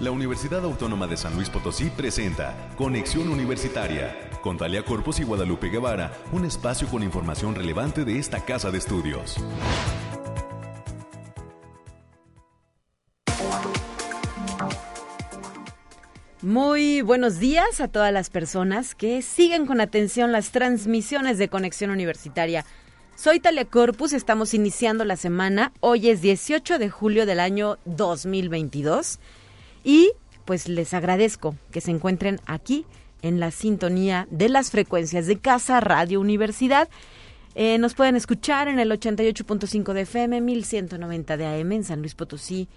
la Universidad Autónoma de San Luis Potosí presenta Conexión Universitaria con Talia Corpus y Guadalupe Guevara, un espacio con información relevante de esta casa de estudios. Muy buenos días a todas las personas que siguen con atención las transmisiones de Conexión Universitaria. Soy Talia Corpus, estamos iniciando la semana. Hoy es 18 de julio del año 2022 y pues les agradezco que se encuentren aquí en la sintonía de las frecuencias de Casa Radio Universidad. Eh, nos pueden escuchar en el 88.5 de FM, 1190 de AM en San Luis Potosí,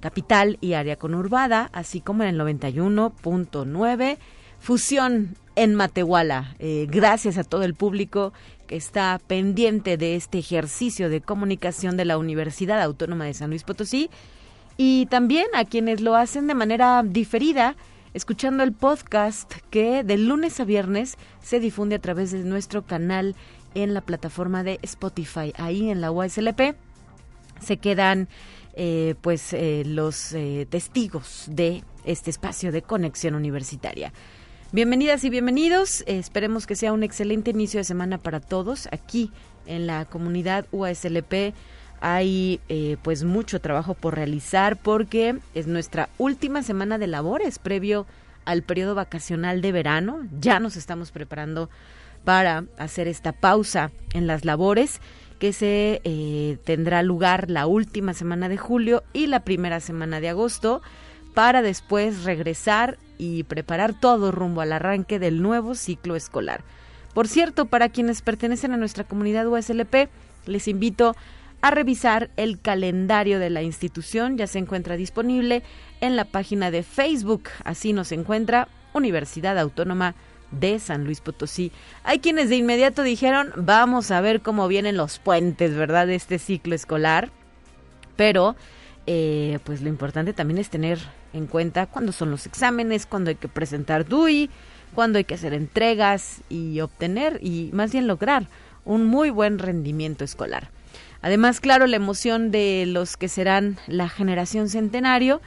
capital y área conurbada, así como en el 91.9 Fusión en Matehuala. Eh, gracias a todo el público que está pendiente de este ejercicio de comunicación de la Universidad Autónoma de San Luis Potosí y también a quienes lo hacen de manera diferida, escuchando el podcast que de lunes a viernes se difunde a través de nuestro canal en la plataforma de Spotify. Ahí en la USLP se quedan eh, pues eh, los eh, testigos de este espacio de conexión universitaria. Bienvenidas y bienvenidos. esperemos que sea un excelente inicio de semana para todos aquí en la comunidad USLP hay eh, pues mucho trabajo por realizar porque es nuestra última semana de labores previo al periodo vacacional de verano. Ya nos estamos preparando para hacer esta pausa en las labores que se eh, tendrá lugar la última semana de julio y la primera semana de agosto para después regresar y preparar todo rumbo al arranque del nuevo ciclo escolar. Por cierto, para quienes pertenecen a nuestra comunidad USLP, les invito a revisar el calendario de la institución. Ya se encuentra disponible en la página de Facebook. Así nos encuentra Universidad Autónoma de San Luis Potosí. Hay quienes de inmediato dijeron, vamos a ver cómo vienen los puentes, ¿verdad?, de este ciclo escolar. Pero, eh, pues lo importante también es tener en cuenta cuándo son los exámenes, cuándo hay que presentar DUI, cuándo hay que hacer entregas y obtener y más bien lograr un muy buen rendimiento escolar. Además, claro, la emoción de los que serán la generación centenario,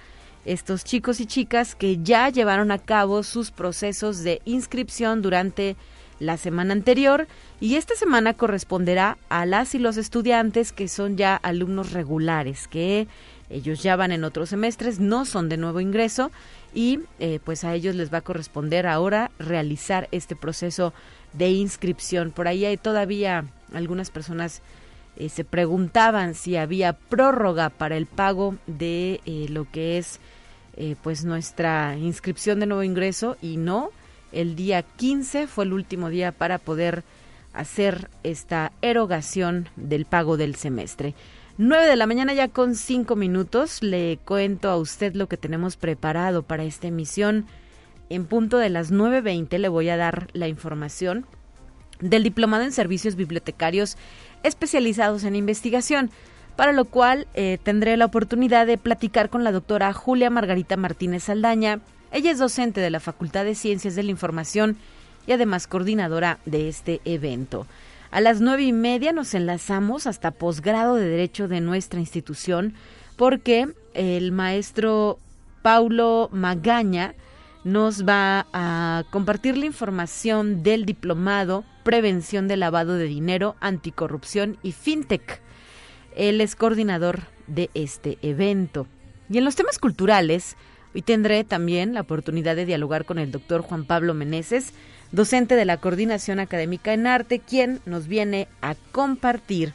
estos chicos y chicas que ya llevaron a cabo sus procesos de inscripción durante la semana anterior y esta semana corresponderá a las y los estudiantes que son ya alumnos regulares, que ellos ya van en otros semestres, no son de nuevo ingreso y eh, pues a ellos les va a corresponder ahora realizar este proceso de inscripción. Por ahí hay todavía algunas personas eh, se preguntaban si había prórroga para el pago de eh, lo que es eh, pues nuestra inscripción de nuevo ingreso y no, el día 15 fue el último día para poder hacer esta erogación del pago del semestre. 9 de la mañana ya con 5 minutos le cuento a usted lo que tenemos preparado para esta emisión. En punto de las 9.20 le voy a dar la información del Diplomado en Servicios Bibliotecarios especializados en investigación, para lo cual eh, tendré la oportunidad de platicar con la doctora Julia Margarita Martínez Saldaña. Ella es docente de la Facultad de Ciencias de la Información y además coordinadora de este evento. A las nueve y media nos enlazamos hasta posgrado de Derecho de nuestra institución porque el maestro Paulo Magaña nos va a compartir la información del diplomado Prevención de Lavado de Dinero, Anticorrupción y FinTech. Él es coordinador de este evento. Y en los temas culturales, hoy tendré también la oportunidad de dialogar con el doctor Juan Pablo Meneses, docente de la Coordinación Académica en Arte, quien nos viene a compartir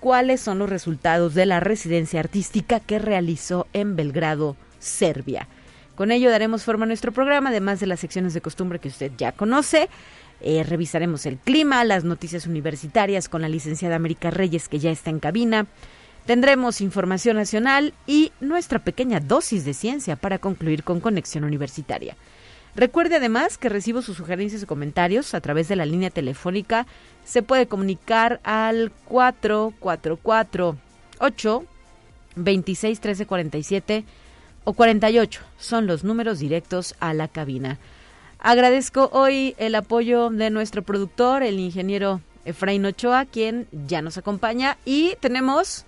cuáles son los resultados de la residencia artística que realizó en Belgrado, Serbia. Con ello daremos forma a nuestro programa, además de las secciones de costumbre que usted ya conoce. Eh, revisaremos el clima, las noticias universitarias con la licenciada América Reyes, que ya está en cabina. Tendremos información nacional y nuestra pequeña dosis de ciencia para concluir con Conexión Universitaria. Recuerde además que recibo sus sugerencias y comentarios a través de la línea telefónica. Se puede comunicar al 444 8 26 13 47 o 48 son los números directos a la cabina. Agradezco hoy el apoyo de nuestro productor, el ingeniero Efraín Ochoa, quien ya nos acompaña y tenemos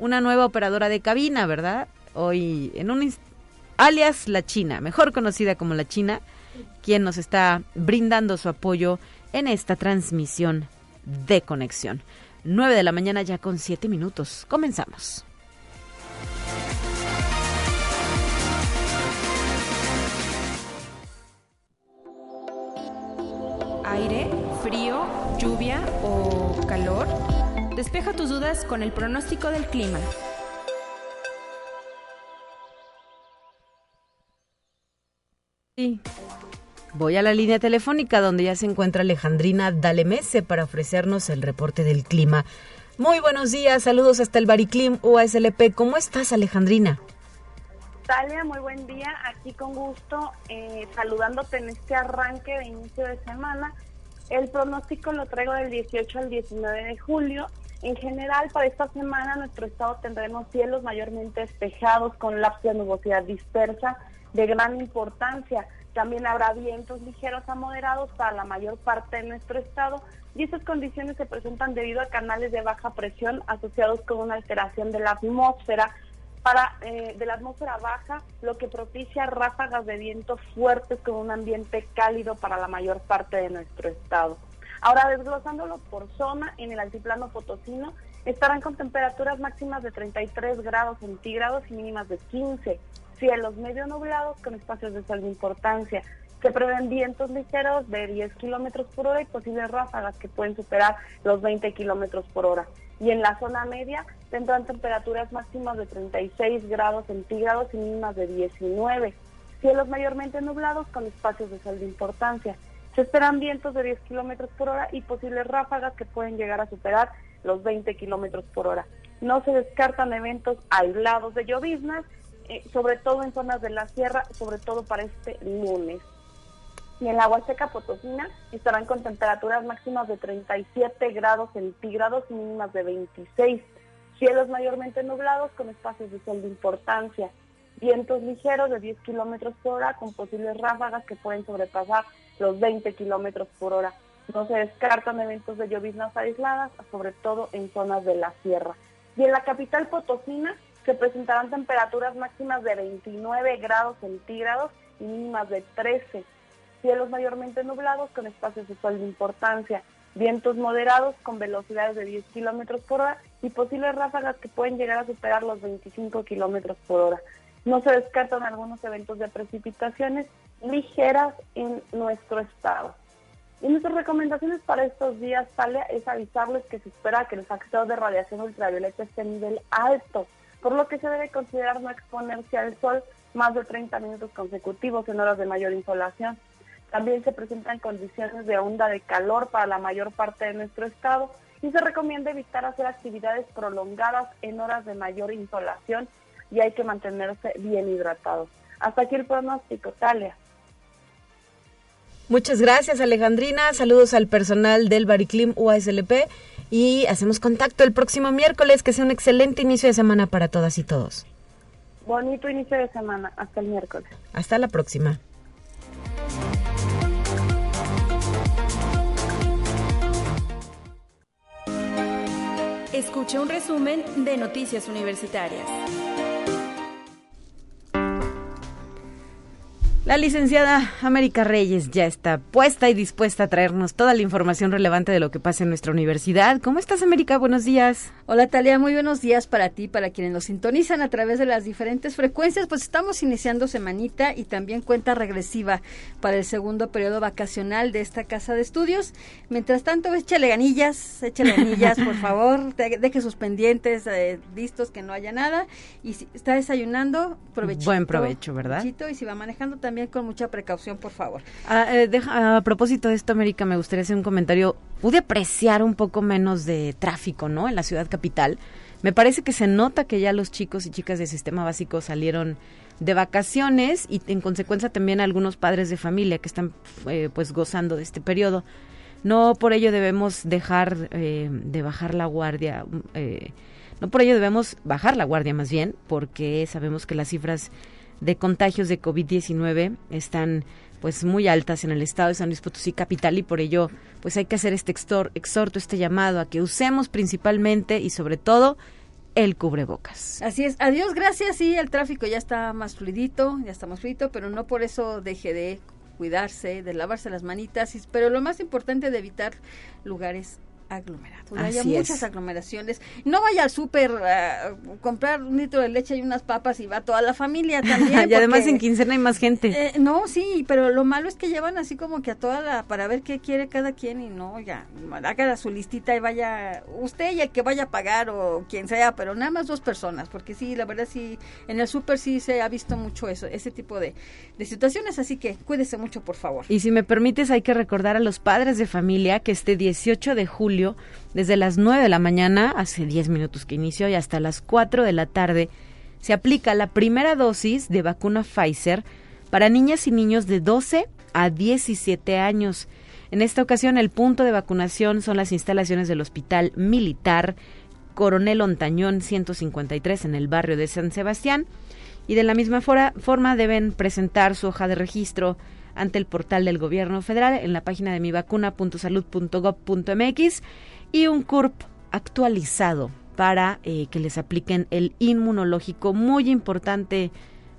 una nueva operadora de cabina, ¿verdad? Hoy en un alias La China, mejor conocida como La China, quien nos está brindando su apoyo en esta transmisión de conexión. 9 de la mañana ya con 7 minutos. Comenzamos. Despeja tus dudas con el pronóstico del clima. Sí. Voy a la línea telefónica donde ya se encuentra Alejandrina Dalemese para ofrecernos el reporte del clima. Muy buenos días, saludos hasta el Bariclim UASLP. ¿Cómo estás, Alejandrina? Talia, muy buen día. Aquí con gusto, eh, saludándote en este arranque de inicio de semana. El pronóstico lo traigo del 18 al 19 de julio. En general, para esta semana, nuestro estado tendremos cielos mayormente despejados con lapsos de nubosidad dispersa de gran importancia. También habrá vientos ligeros a moderados para la mayor parte de nuestro estado y estas condiciones se presentan debido a canales de baja presión asociados con una alteración de la atmósfera para eh, de la atmósfera baja, lo que propicia ráfagas de viento fuertes con un ambiente cálido para la mayor parte de nuestro estado. Ahora desglosándolo por zona, en el altiplano potosino estarán con temperaturas máximas de 33 grados centígrados y mínimas de 15 cielos medio nublados con espacios de sol de importancia. Se prevén vientos ligeros de 10 kilómetros por hora y posibles ráfagas que pueden superar los 20 kilómetros por hora. Y en la zona media tendrán temperaturas máximas de 36 grados centígrados y mínimas de 19. Cielos mayormente nublados con espacios de sol de importancia. Se esperan vientos de 10 kilómetros por hora y posibles ráfagas que pueden llegar a superar los 20 kilómetros por hora. No se descartan eventos aislados de lloviznas eh, sobre todo en zonas de la sierra, sobre todo para este lunes. Y en la Huasteca Potosina estarán con temperaturas máximas de 37 grados centígrados y mínimas de 26. Cielos mayormente nublados con espacios de sol de importancia. Vientos ligeros de 10 kilómetros por hora con posibles ráfagas que pueden sobrepasar los 20 kilómetros por hora. No se descartan eventos de lloviznas aisladas, sobre todo en zonas de la sierra. Y en la capital potosina se presentarán temperaturas máximas de 29 grados centígrados y mínimas de 13. Cielos mayormente nublados con espacios de sol de importancia. Vientos moderados con velocidades de 10 kilómetros por hora y posibles ráfagas que pueden llegar a superar los 25 kilómetros por hora. No se descartan algunos eventos de precipitaciones ligeras en nuestro estado. Y nuestras recomendaciones para estos días, Talia, es avisarles que se espera que el factor de radiación ultravioleta esté a nivel alto por lo que se debe considerar no exponerse al sol más de 30 minutos consecutivos en horas de mayor insolación. También se presentan condiciones de onda de calor para la mayor parte de nuestro estado y se recomienda evitar hacer actividades prolongadas en horas de mayor insolación y hay que mantenerse bien hidratados. Hasta aquí el pronóstico, Talia. Muchas gracias, Alejandrina. Saludos al personal del Bariclim UASLP y hacemos contacto el próximo miércoles. Que sea un excelente inicio de semana para todas y todos. Bonito inicio de semana. Hasta el miércoles. Hasta la próxima. Escucha un resumen de Noticias Universitarias. La licenciada América Reyes ya está puesta y dispuesta a traernos toda la información relevante de lo que pasa en nuestra universidad. ¿Cómo estás, América? Buenos días. Hola, Talia. Muy buenos días para ti, para quienes nos sintonizan a través de las diferentes frecuencias. Pues estamos iniciando semanita y también cuenta regresiva para el segundo periodo vacacional de esta casa de estudios. Mientras tanto, échale ganillas, échale ganillas, por favor. Deje sus pendientes eh, listos, que no haya nada. Y si está desayunando, provechito. Buen provecho, ¿verdad? y si va manejando también con mucha precaución, por favor. Ah, eh, a propósito de esto, América, me gustaría hacer un comentario. Pude apreciar un poco menos de tráfico, ¿no? En la ciudad capital. Me parece que se nota que ya los chicos y chicas del sistema básico salieron de vacaciones y en consecuencia también algunos padres de familia que están eh, pues gozando de este periodo. No por ello debemos dejar eh, de bajar la guardia, no por ello debemos bajar la guardia más bien, porque sabemos que las cifras de contagios de COVID-19 están pues muy altas en el estado de San Luis Potosí capital y por ello pues hay que hacer este exhorto, este llamado a que usemos principalmente y sobre todo el cubrebocas. Así es, adiós, gracias, sí, el tráfico ya está más fluidito, ya está más fluidito, pero no por eso deje de cuidarse, de lavarse las manitas, pero lo más importante de evitar lugares aglomerados. Hay muchas aglomeraciones. No vaya al súper a comprar un litro de leche y unas papas y va toda la familia también. y además en quincena hay más gente. Eh, no, sí, pero lo malo es que llevan así como que a toda la, para ver qué quiere cada quien y no, ya, haga su listita y vaya usted y el que vaya a pagar o quien sea, pero nada más dos personas, porque sí, la verdad sí, en el súper sí se ha visto mucho eso, ese tipo de, de situaciones, así que cuídese mucho, por favor. Y si me permites, hay que recordar a los padres de familia que este 18 de julio desde las 9 de la mañana, hace 10 minutos que inició, y hasta las 4 de la tarde, se aplica la primera dosis de vacuna Pfizer para niñas y niños de 12 a 17 años. En esta ocasión, el punto de vacunación son las instalaciones del Hospital Militar Coronel Ontañón 153 en el barrio de San Sebastián. Y de la misma forma deben presentar su hoja de registro ante el portal del gobierno federal en la página de mivacuna.salud.gov.mx y un CURP actualizado para eh, que les apliquen el inmunológico. Muy importante,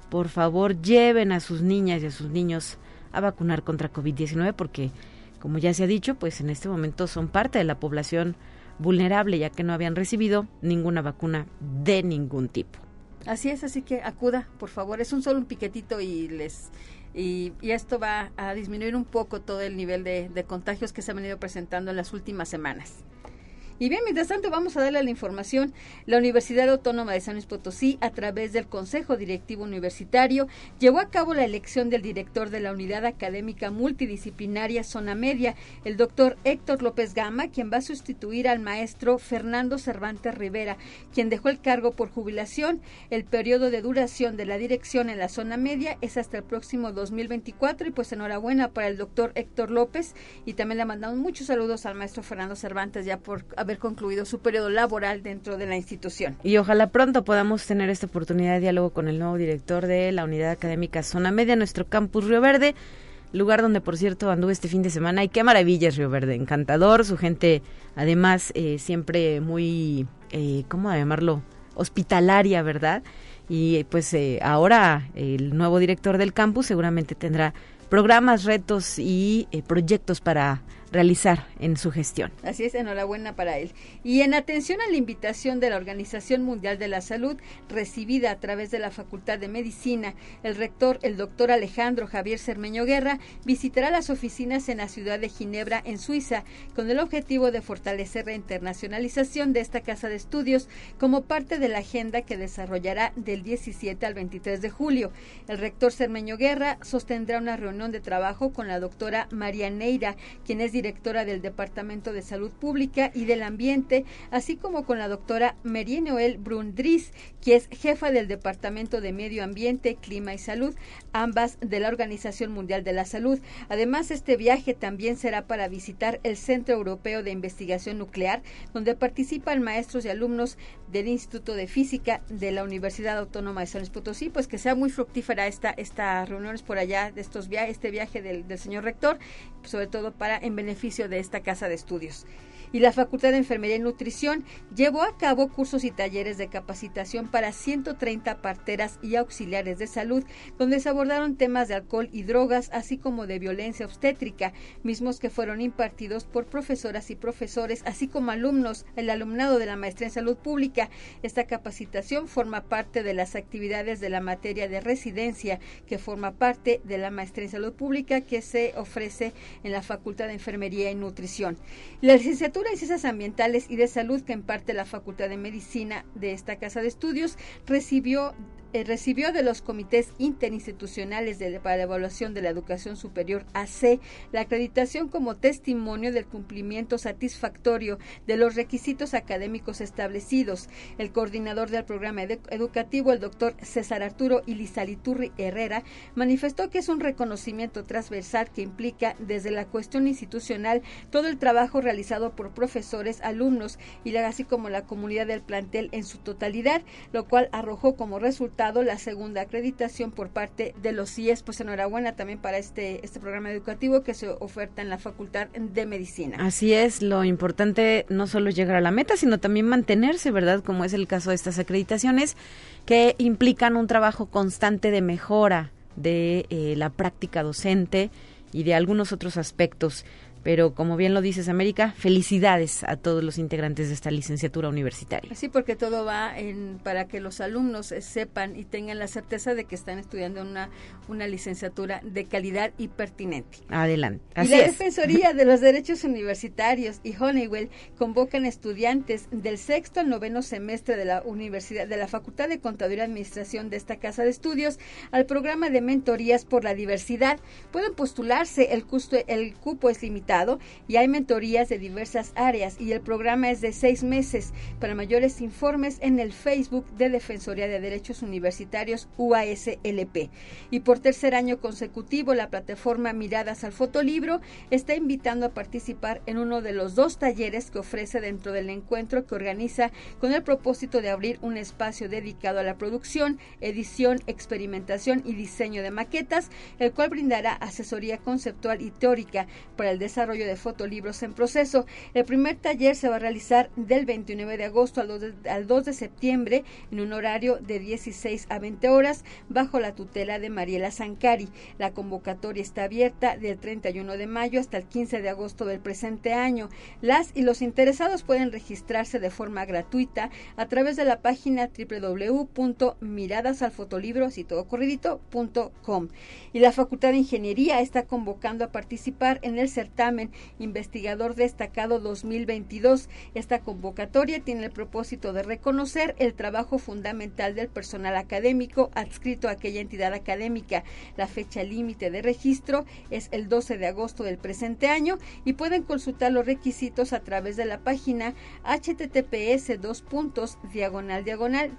por favor, lleven a sus niñas y a sus niños a vacunar contra COVID-19 porque, como ya se ha dicho, pues en este momento son parte de la población vulnerable ya que no habían recibido ninguna vacuna de ningún tipo. Así es, así que acuda, por favor. Es un solo un piquetito y les y, esto va a disminuir un poco todo el nivel de, de contagios que se han venido presentando en las últimas semanas. Y bien, mientras tanto vamos a darle la información. La Universidad Autónoma de San Luis Potosí, a través del Consejo Directivo Universitario, llevó a cabo la elección del director de la Unidad Académica Multidisciplinaria Zona Media, el doctor Héctor López Gama, quien va a sustituir al maestro Fernando Cervantes Rivera, quien dejó el cargo por jubilación. El periodo de duración de la dirección en la Zona Media es hasta el próximo 2024 y pues enhorabuena para el doctor Héctor López y también le mandamos muchos saludos al maestro Fernando Cervantes ya por haber concluido su periodo laboral dentro de la institución. Y ojalá pronto podamos tener esta oportunidad de diálogo con el nuevo director de la Unidad Académica Zona Media, nuestro campus Río Verde, lugar donde por cierto anduve este fin de semana y qué maravilla es Río Verde, encantador, su gente además eh, siempre muy, eh, ¿cómo llamarlo? Hospitalaria, ¿verdad? Y pues eh, ahora el nuevo director del campus seguramente tendrá programas, retos y eh, proyectos para realizar en su gestión. Así es, enhorabuena para él. Y en atención a la invitación de la Organización Mundial de la Salud, recibida a través de la Facultad de Medicina, el rector, el doctor Alejandro Javier Cermeño Guerra, visitará las oficinas en la ciudad de Ginebra, en Suiza, con el objetivo de fortalecer la internacionalización de esta casa de estudios como parte de la agenda que desarrollará del 17 al 23 de julio. El rector Cermeño Guerra sostendrá una reunión de trabajo con la doctora María Neira, quien es directora del Departamento de Salud Pública y del Ambiente, así como con la doctora Marie Noel Brundris, que es jefa del Departamento de Medio Ambiente, Clima y Salud, ambas de la Organización Mundial de la Salud. Además, este viaje también será para visitar el Centro Europeo de Investigación Nuclear, donde participan maestros y alumnos del Instituto de Física de la Universidad Autónoma de San Luis Potosí, pues que sea muy fructífera esta, esta reuniones por allá de estos viajes, este viaje del, del señor rector, sobre todo para en beneficio de esta casa de estudios y la Facultad de Enfermería y Nutrición llevó a cabo cursos y talleres de capacitación para 130 parteras y auxiliares de salud, donde se abordaron temas de alcohol y drogas, así como de violencia obstétrica, mismos que fueron impartidos por profesoras y profesores, así como alumnos, el alumnado de la maestría en salud pública. Esta capacitación forma parte de las actividades de la materia de residencia, que forma parte de la maestría en salud pública que se ofrece en la Facultad de Enfermería y Nutrición. La licenciatura y Ciencias Ambientales y de Salud que imparte la Facultad de Medicina de esta Casa de Estudios recibió eh, recibió de los comités interinstitucionales para la evaluación de la educación superior AC la acreditación como testimonio del cumplimiento satisfactorio de los requisitos académicos establecidos. El coordinador del programa educativo, el doctor César Arturo Ilizaliturri Herrera, manifestó que es un reconocimiento transversal que implica desde la cuestión institucional todo el trabajo realizado por profesores, alumnos y así como la comunidad del plantel en su totalidad, lo cual arrojó como resultado la segunda acreditación por parte de los CIES. Pues enhorabuena también para este, este programa educativo que se oferta en la Facultad de Medicina. Así es, lo importante no solo llegar a la meta, sino también mantenerse, ¿verdad? Como es el caso de estas acreditaciones que implican un trabajo constante de mejora de eh, la práctica docente y de algunos otros aspectos. Pero como bien lo dices, América, felicidades a todos los integrantes de esta licenciatura universitaria. Sí, porque todo va en, para que los alumnos sepan y tengan la certeza de que están estudiando una, una licenciatura de calidad y pertinente. Adelante. y la Defensoría de los Derechos Universitarios y Honeywell convocan estudiantes del sexto al noveno semestre de la Universidad de la Facultad de Contaduría y Administración de esta casa de estudios al programa de mentorías por la diversidad. Pueden postularse, el, el cupo es limitado y hay mentorías de diversas áreas y el programa es de seis meses. Para mayores informes en el Facebook de Defensoría de Derechos Universitarios UASLP. Y por tercer año consecutivo, la plataforma Miradas al Fotolibro está invitando a participar en uno de los dos talleres que ofrece dentro del encuentro que organiza con el propósito de abrir un espacio dedicado a la producción, edición, experimentación y diseño de maquetas, el cual brindará asesoría conceptual y teórica para el desarrollo de fotolibros en proceso. El primer taller se va a realizar del 29 de agosto al 2 de, al 2 de septiembre en un horario de 16 a 20 horas bajo la tutela de Mariela Sancari. La convocatoria está abierta del 31 de mayo hasta el 15 de agosto del presente año. Las y los interesados pueden registrarse de forma gratuita a través de la página www.miradasalfotolibros y todo corridito.com. Y la Facultad de Ingeniería está convocando a participar en el certamen Investigador Destacado 2022. Esta convocatoria tiene el propósito de reconocer el trabajo fundamental del personal académico adscrito a aquella entidad académica. La fecha límite de registro es el 12 de agosto del presente año y pueden consultar los requisitos a través de la página https dos puntos diagonal diagonal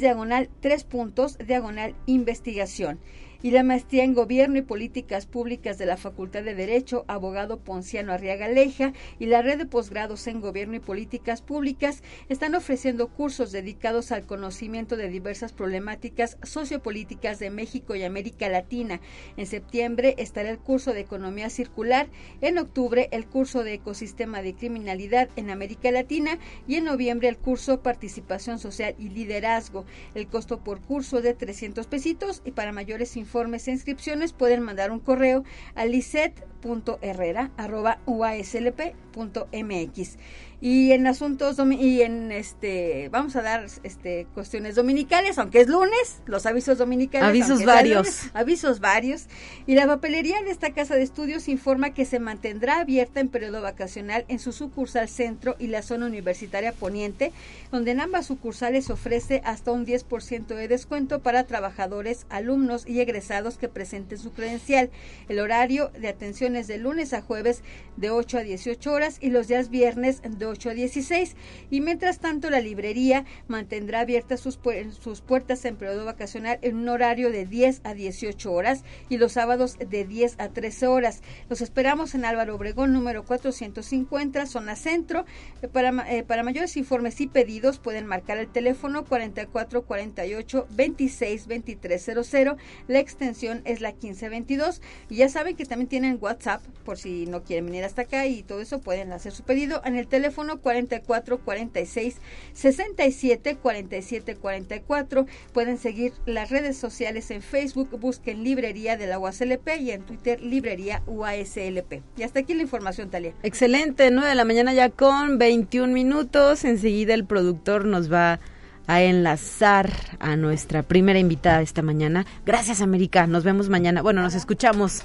diagonal tres puntos diagonal investigación y la maestría en Gobierno y Políticas Públicas de la Facultad de Derecho, abogado Ponciano Arriaga Leja, y la red de posgrados en Gobierno y Políticas Públicas están ofreciendo cursos dedicados al conocimiento de diversas problemáticas sociopolíticas de México y América Latina. En septiembre estará el curso de Economía Circular, en octubre el curso de Ecosistema de Criminalidad en América Latina y en noviembre el curso Participación Social y Liderazgo. El costo por curso es de 300 pesitos y para mayores informaciones informes e inscripciones pueden mandar un correo a liset.herrera.uaslp.mx y en asuntos y en este vamos a dar este cuestiones dominicales aunque es lunes los avisos dominicales avisos varios. avisos varios. Y la papelería de esta casa de estudios informa que se mantendrá abierta en periodo vacacional en su sucursal centro y la zona universitaria poniente donde en ambas sucursales ofrece hasta un 10% de descuento para trabajadores alumnos y egresados que presenten su credencial. El horario de atención es de lunes a jueves de 8 a 18 horas y los días viernes de 8 a 16 y mientras tanto la librería mantendrá abiertas sus, sus puertas en periodo vacacional en un horario de 10 a 18 horas y los sábados de 10 a 13 horas. Los esperamos en Álvaro Obregón número 450, zona centro. Eh, para, eh, para mayores informes y pedidos pueden marcar el teléfono 4448 26 2300. La extensión es la 1522 y ya saben que también tienen WhatsApp por si no quieren venir hasta acá y todo eso pueden hacer su pedido en el teléfono teléfono 44 46 67 47 44. Pueden seguir las redes sociales en Facebook, busquen Librería de la UASLP y en Twitter Librería UASLP. Y hasta aquí la información, Talia. Excelente, 9 de la mañana ya con 21 minutos. Enseguida el productor nos va a enlazar a nuestra primera invitada esta mañana. Gracias, América. Nos vemos mañana. Bueno, nos escuchamos.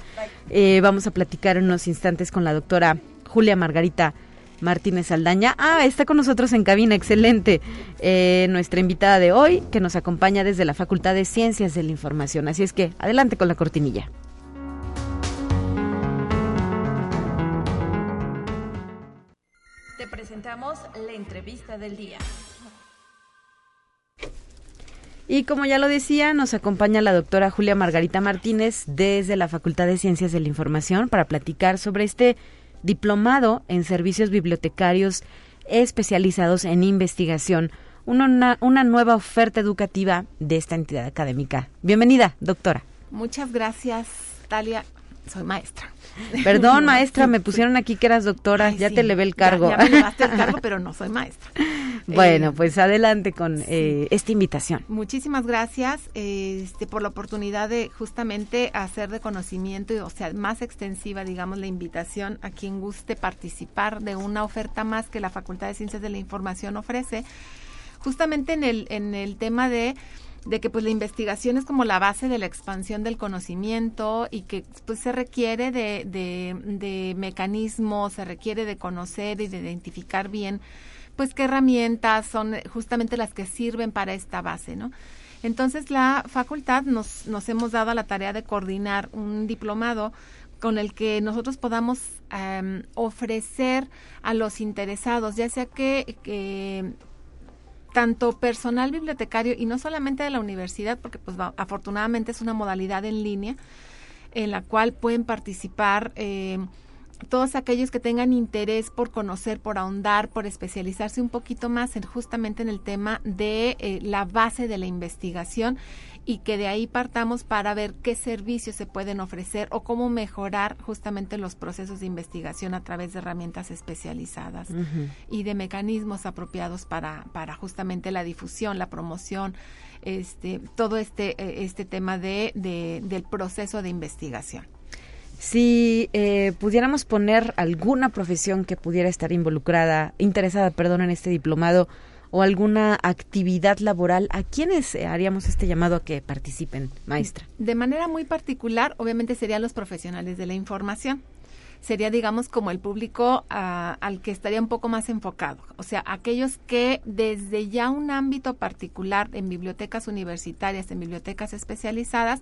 Eh, vamos a platicar en unos instantes con la doctora Julia Margarita Martínez Aldaña. Ah, está con nosotros en cabina, excelente. Eh, nuestra invitada de hoy, que nos acompaña desde la Facultad de Ciencias de la Información. Así es que, adelante con la cortinilla. Te presentamos la entrevista del día. Y como ya lo decía, nos acompaña la doctora Julia Margarita Martínez desde la Facultad de Ciencias de la Información para platicar sobre este diplomado en servicios bibliotecarios especializados en investigación. Una, una nueva oferta educativa de esta entidad académica. Bienvenida, doctora. Muchas gracias, Talia. Soy maestra. Perdón, maestra, me pusieron aquí que eras doctora, ya te levé el cargo. Ya, me llevaste el cargo, pero no soy maestra. Bueno, eh, pues adelante con eh, esta invitación. Muchísimas gracias este, por la oportunidad de justamente hacer de conocimiento, y, o sea, más extensiva, digamos, la invitación a quien guste participar de una oferta más que la Facultad de Ciencias de la Información ofrece, justamente en el, en el tema de de que pues la investigación es como la base de la expansión del conocimiento y que pues se requiere de, de, mecanismos, se requiere de conocer y de identificar bien pues qué herramientas son justamente las que sirven para esta base, ¿no? Entonces la facultad nos, nos hemos dado a la tarea de coordinar un diplomado con el que nosotros podamos em, ofrecer a los interesados, ya sea que, que tanto personal bibliotecario y no solamente de la universidad, porque pues afortunadamente es una modalidad en línea en la cual pueden participar eh, todos aquellos que tengan interés por conocer, por ahondar, por especializarse un poquito más en justamente en el tema de eh, la base de la investigación y que de ahí partamos para ver qué servicios se pueden ofrecer o cómo mejorar justamente los procesos de investigación a través de herramientas especializadas y de mecanismos apropiados para, para justamente la difusión, la promoción, este, todo este, eh, este tema de, del proceso de investigación. Si eh, pudiéramos poner alguna profesión que pudiera estar involucrada, interesada, perdón, en este diplomado, o alguna actividad laboral, ¿a quiénes haríamos este llamado a que participen, maestra? De manera muy particular, obviamente serían los profesionales de la información. Sería, digamos, como el público ah, al que estaría un poco más enfocado. O sea, aquellos que desde ya un ámbito particular en bibliotecas universitarias, en bibliotecas especializadas,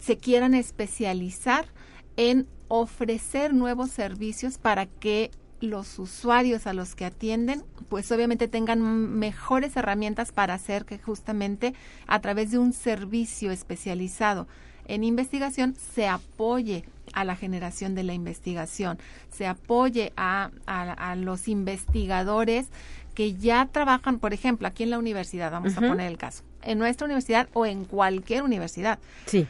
se quieran especializar en ofrecer nuevos servicios para que los usuarios a los que atienden, pues obviamente tengan mejores herramientas para hacer que justamente a través de un servicio especializado en investigación se apoye a la generación de la investigación, se apoye a, los investigadores que ya trabajan, por ejemplo, aquí en la universidad, vamos a poner el caso, en nuestra universidad o en cualquier universidad. Sí.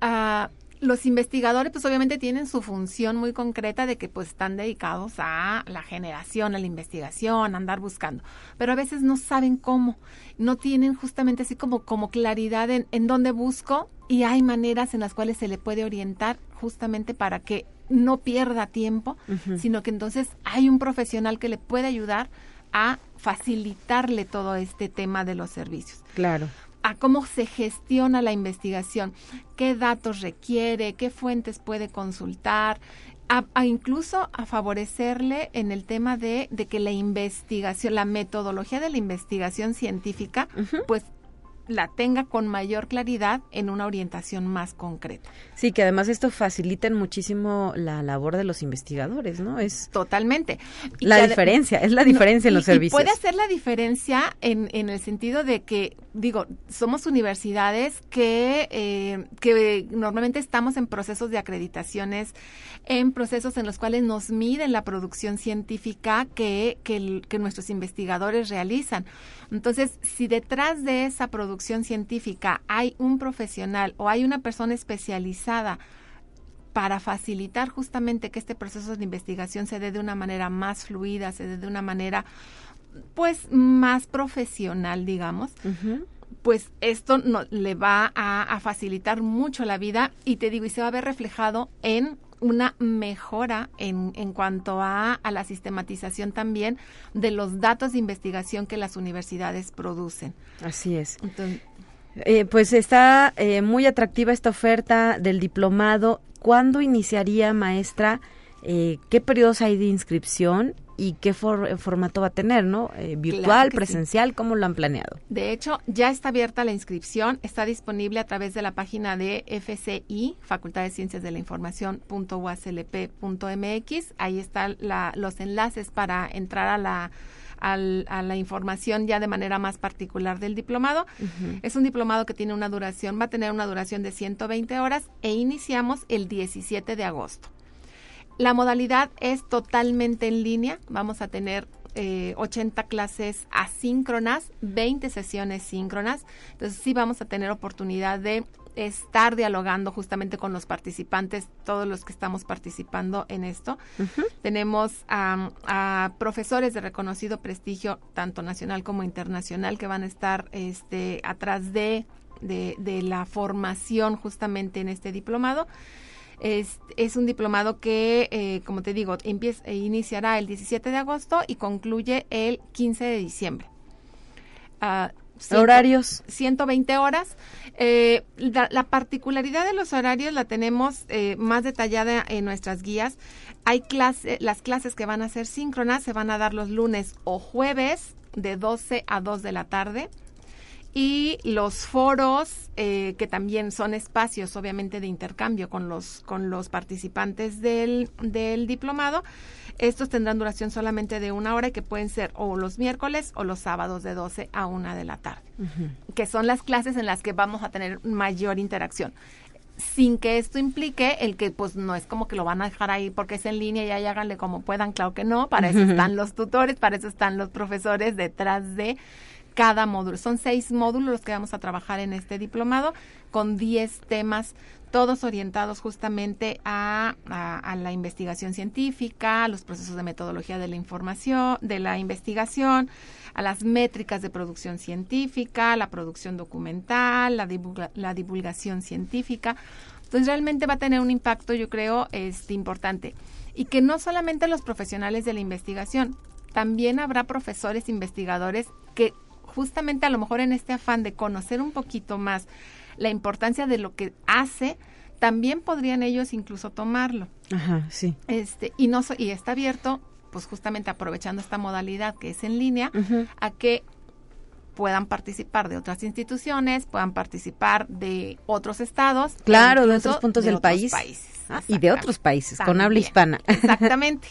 Ah, los investigadores pues obviamente tienen su función muy concreta de que pues están dedicados a la generación, a la investigación, a andar buscando, pero a veces no saben cómo, no tienen justamente así como, como claridad en, en dónde busco y hay maneras en las cuales se le puede orientar justamente para que no pierda tiempo, sino que entonces hay un profesional que le puede ayudar a facilitarle todo este tema de los servicios. Claro a cómo se gestiona la investigación, qué datos requiere, qué fuentes puede consultar, a, incluso a favorecerle en el tema de, de, que la investigación, la metodología de la investigación científica, pues la tenga con mayor claridad en una orientación más concreta. Sí, que además esto facilita muchísimo la labor de los investigadores, ¿no? Es totalmente. la diferencia, es la diferencia en los servicios. puede hacer la diferencia en, en el sentido de que, digo, somos universidades que, eh, que normalmente estamos en procesos de acreditaciones, en procesos en los cuales nos miden la producción científica que, que, que nuestros investigadores realizan. Entonces, si detrás de esa producción científica hay un profesional o hay una persona especializada para facilitar justamente que este proceso de investigación se dé de una manera más fluida, se dé de una manera pues más profesional, digamos. Pues esto no, le va a, a facilitar mucho la vida y te digo, y se va a ver reflejado en una mejora en, en cuanto a, a, la sistematización también de los datos de investigación que las universidades producen. Así es. eh, pues está eh, muy atractiva esta oferta del diplomado. ¿Cuándo iniciaría, maestra? Eh, ¿Qué periodos hay de inscripción? Y qué formato va a tener, ¿no? Eh, virtual, presencial, ¿cómo lo han planeado? De hecho, ya está abierta la inscripción, está disponible a través de la página de FCI, Facultad de Ciencias de la Información.uaslp.mx. Ahí están los enlaces para entrar a la a la información ya de manera más particular del diplomado. Es un diplomado que tiene una duración, va a tener una duración de 120 horas e iniciamos el 17 de agosto. La modalidad es totalmente en línea. Vamos a tener eh, 80 clases asíncronas, 20 sesiones síncronas. Entonces sí vamos a tener oportunidad de estar dialogando justamente con los participantes, todos los que estamos participando en esto. Tenemos a profesores de reconocido prestigio, tanto nacional como internacional, que van a estar este, atrás de, de, la formación justamente en este diplomado. Es, es, un diplomado que, eh, como te digo, empieza, e iniciará el 17 de agosto y concluye el 15 de diciembre. Uh, horarios. 120 horas. Eh, la, particularidad de los horarios la tenemos eh, más detallada en nuestras guías. Hay clase, las clases que van a ser síncronas se van a dar los lunes o jueves de 12 a 2 de la tarde y los foros eh, que también son espacios obviamente de intercambio con los con los participantes del, del diplomado. Estos tendrán duración solamente de una hora y que pueden ser o los miércoles o los sábados de 12 a 1 de la tarde que son las clases en las que vamos a tener mayor interacción. Sin que esto implique el que pues no es como que lo van a dejar ahí porque es en línea y ahí háganle como puedan, claro que no, para eso están los tutores, para eso están los profesores detrás de cada módulo. Son seis módulos los que vamos a trabajar en este diplomado con diez temas, todos orientados justamente a, la investigación científica, a los procesos de metodología de la información, de la investigación, a las métricas de producción científica, la producción documental, la, la divulgación científica. Entonces realmente va a tener un impacto, yo creo, este, importante. Y que no solamente los profesionales de la investigación, también habrá profesores investigadores que justamente a lo mejor en este afán de conocer un poquito más la importancia de lo que hace, también podrían ellos incluso tomarlo. Ajá, sí. Este, y no y está abierto, pues justamente aprovechando esta modalidad que es en línea, a que puedan participar de otras instituciones, puedan participar de otros estados. Claro, de otros puntos del país. Ah, y de otros países, con habla hispana. Exactamente.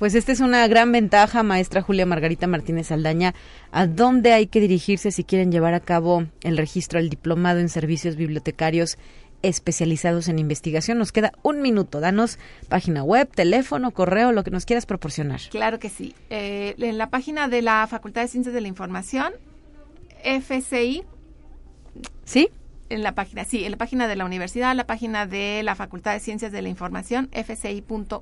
pues esta es una gran ventaja, maestra Julia Margarita Martínez Aldaña. ¿A dónde hay que dirigirse si quieren llevar a cabo el registro al diplomado en servicios bibliotecarios especializados en investigación. Nos queda un minuto. Danos página web, teléfono, correo, lo que nos quieras proporcionar. Claro que sí. Eh, en la página de la Facultad de Ciencias de la Información, FCI. ¿Sí? en la página, sí, en la página de la universidad, la página de la Facultad de Ciencias de la Información, fci.uaslp.mx.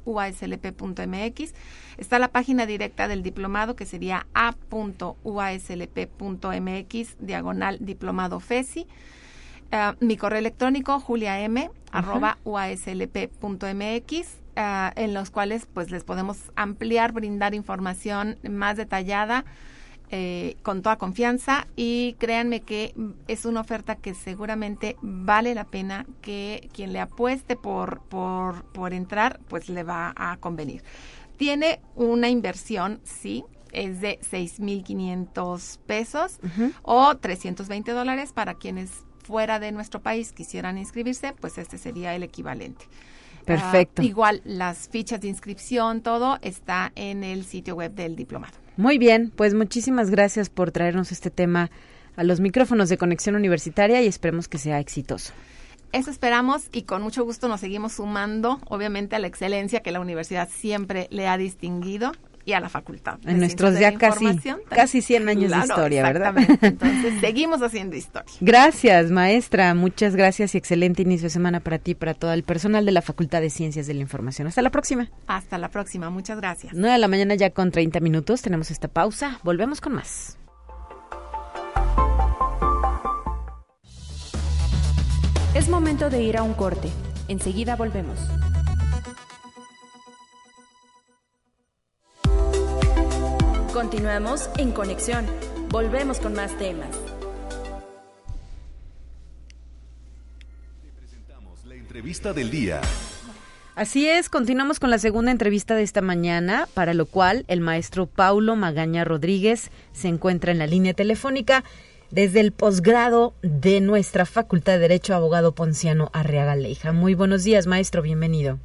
Está la página directa del diplomado que sería a.uaslp.mx, diagonal diplomado FESI. Ah, mi correo electrónico, juliam, arroba uaslp.mx, ah, en los cuales pues les podemos ampliar, brindar información más detallada eh, con toda confianza y créanme que es una oferta que seguramente vale la pena que quien le apueste por, por, por entrar, pues le va a convenir. Tiene una inversión, sí, es de 6.500 pesos o 320 dólares para quienes fuera de nuestro país quisieran inscribirse, pues este sería el equivalente. Perfecto. Ah, igual las fichas de inscripción, todo está en el sitio web del diplomado. Muy bien, pues muchísimas gracias por traernos este tema a los micrófonos de conexión universitaria y esperemos que sea exitoso. Eso esperamos y con mucho gusto nos seguimos sumando, obviamente, a la excelencia que la universidad siempre le ha distinguido y a la facultad. En nuestros ya casi, casi 100 años de historia, ¿verdad? Entonces, seguimos haciendo historia. Gracias, maestra. Muchas gracias y excelente inicio de semana para ti y para todo el personal de la Facultad de Ciencias de la Información. Hasta la próxima. Hasta la próxima. Muchas gracias. 9 de la mañana ya con 30 minutos. Tenemos esta pausa. Volvemos con más. Es momento de ir a un corte. Enseguida volvemos. Continuamos en conexión. Volvemos con más temas. Te presentamos la entrevista del día. Así es, continuamos con la segunda entrevista de esta mañana, para lo cual el maestro Paulo Magaña Rodríguez se encuentra en la línea telefónica desde el posgrado de nuestra Facultad de Derecho, abogado Ponciano Arriaga Leija. Muy buenos días, maestro, bienvenido.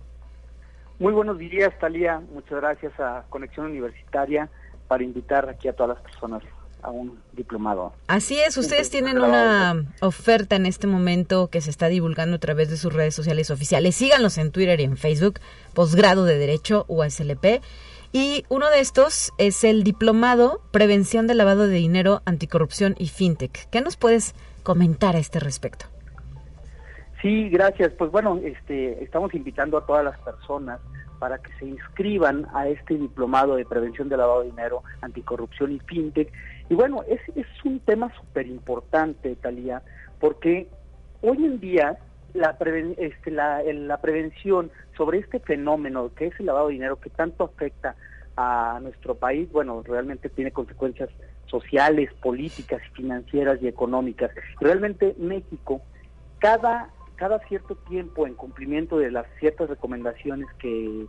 Muy buenos días, Talía. Muchas gracias a Conexión Universitaria para invitar aquí a todas las personas a un diplomado. Así es, ustedes tienen una oferta en este momento que se está divulgando a través de sus redes sociales oficiales. Síganlos en Twitter y en Facebook, posgrado de Derecho USLP. Y uno de estos es el diplomado Prevención del Lavado de Dinero, Anticorrupción y FinTech. ¿Qué nos puedes comentar a este respecto? Sí, gracias. Pues bueno, este, estamos invitando a todas las personas para que se inscriban a este diplomado de prevención del lavado de dinero, anticorrupción y fintech. Y bueno, es, es un tema súper importante, Talía, porque hoy en día la, este, la prevención sobre este fenómeno que es el lavado de dinero que tanto afecta a nuestro país, bueno, realmente tiene consecuencias sociales, políticas, financieras y económicas. Realmente México, cada cada cierto tiempo, en cumplimiento de las ciertas recomendaciones que,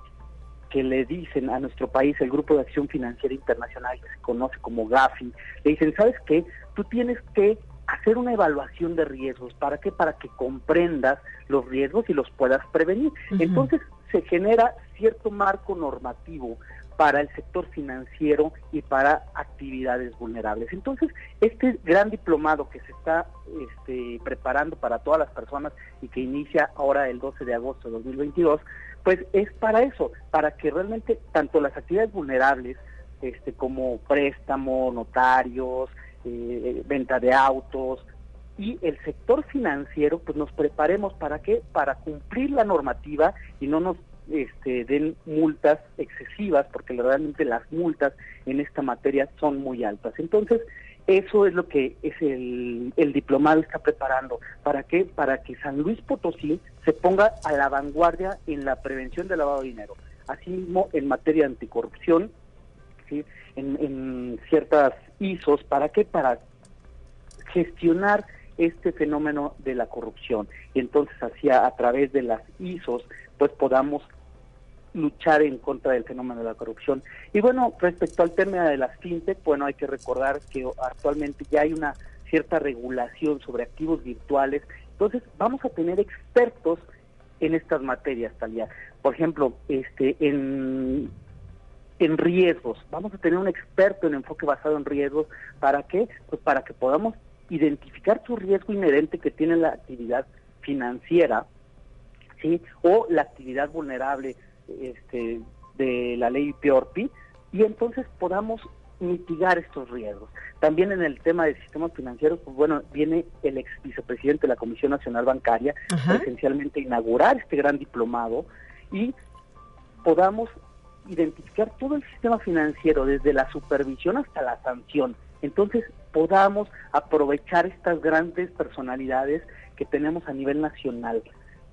que le dicen a nuestro país el Grupo de Acción Financiera Internacional, que se conoce como GAFI, le dicen, ¿sabes qué? Tú tienes que hacer una evaluación de riesgos. ¿Para qué? Para que comprendas los riesgos y los puedas prevenir. Entonces se genera cierto marco normativo para el sector financiero y para actividades vulnerables. Entonces, este gran diplomado que se está este, preparando para todas las personas y que inicia ahora el 12 de agosto de 2022, pues es para eso, para que realmente tanto las actividades vulnerables, este, como préstamo, notarios, eh, venta de autos, y el sector financiero, pues nos preparemos para qué? Para cumplir la normativa y no nos este, den multas excesivas, porque realmente las multas en esta materia son muy altas. Entonces, eso es lo que es el, el diplomado está preparando. ¿Para qué? Para que San Luis Potosí se ponga a la vanguardia en la prevención del lavado de dinero. Asimismo, en materia de anticorrupción, ¿sí? en, en ciertas ISOs. ¿Para qué? Para gestionar este fenómeno de la corrupción. Y entonces, hacia a través de las ISOs, pues podamos luchar en contra del fenómeno de la corrupción. Y bueno, respecto al tema de las fintech, bueno, hay que recordar que actualmente ya hay una cierta regulación sobre activos virtuales. Entonces, vamos a tener expertos en estas materias, Talia. Por ejemplo, este en en riesgos. Vamos a tener un experto en enfoque basado en riesgos. ¿Para qué? Pues para que podamos identificar su riesgo inherente que tiene la actividad financiera, ¿sí? O la actividad vulnerable este, de la ley PORPI y entonces podamos mitigar estos riesgos. También en el tema de sistemas financieros, pues bueno, viene el ex vicepresidente de la Comisión Nacional Bancaria esencialmente inaugurar este gran diplomado y podamos identificar todo el sistema financiero, desde la supervisión hasta la sanción. Entonces podamos aprovechar estas grandes personalidades que tenemos a nivel nacional